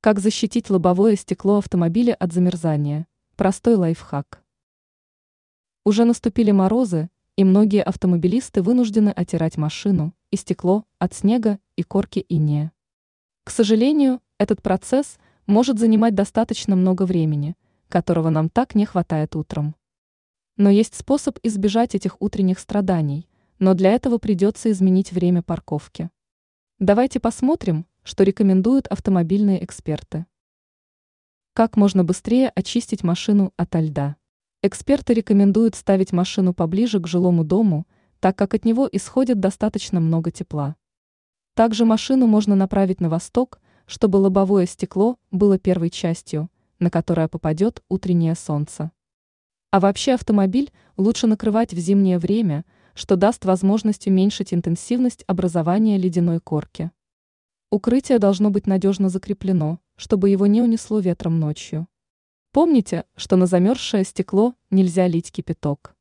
Как защитить лобовое стекло автомобиля от замерзания? Простой лайфхак. Уже наступили морозы, и многие автомобилисты вынуждены отирать машину и стекло от снега и корки инея. К сожалению, этот процесс может занимать достаточно много времени, которого нам так не хватает утром. Но есть способ избежать этих утренних страданий, но для этого придется изменить время парковки. Давайте посмотрим, что рекомендуют автомобильные эксперты. Как можно быстрее очистить машину от льда? Эксперты рекомендуют ставить машину поближе к жилому дому, так как от него исходит достаточно много тепла. Также машину можно направить на восток, чтобы лобовое стекло было первой частью, на которое попадет утреннее солнце. А вообще автомобиль лучше накрывать в зимнее время, что даст возможность уменьшить интенсивность образования ледяной корки. Укрытие должно быть надежно закреплено, чтобы его не унесло ветром ночью. Помните, что на замерзшее стекло нельзя лить кипяток.